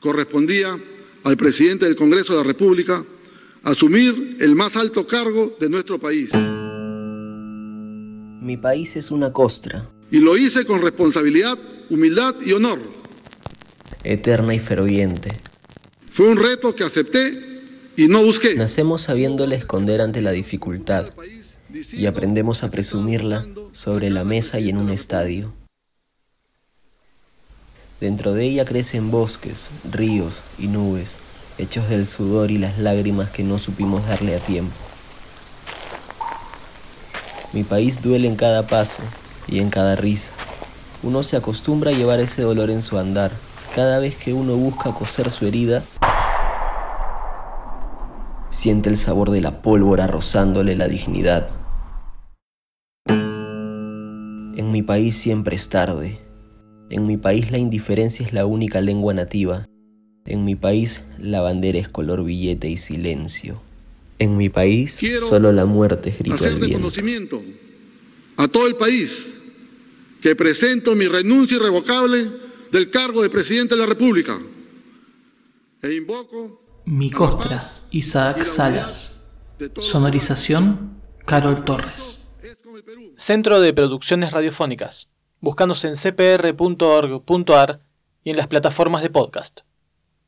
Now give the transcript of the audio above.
Correspondía al presidente del Congreso de la República asumir el más alto cargo de nuestro país. Mi país es una costra. Y lo hice con responsabilidad, humildad y honor. Eterna y ferviente. Fue un reto que acepté y no busqué. Nacemos sabiéndole esconder ante la dificultad y aprendemos a presumirla sobre la mesa y en un estadio. Dentro de ella crecen bosques, ríos y nubes, hechos del sudor y las lágrimas que no supimos darle a tiempo. Mi país duele en cada paso y en cada risa. Uno se acostumbra a llevar ese dolor en su andar. Cada vez que uno busca coser su herida, siente el sabor de la pólvora rozándole la dignidad. En mi país siempre es tarde. En mi país la indiferencia es la única lengua nativa. En mi país la bandera es color billete y silencio. En mi país solo la muerte es grito del viento. conocimiento a todo el país que presento mi renuncia irrevocable del cargo de presidente de la República e invoco mi costra Isaac Salas. Sonorización Carol Torres. Centro de Producciones Radiofónicas. Búscanos en cpr.org.ar y en las plataformas de podcast.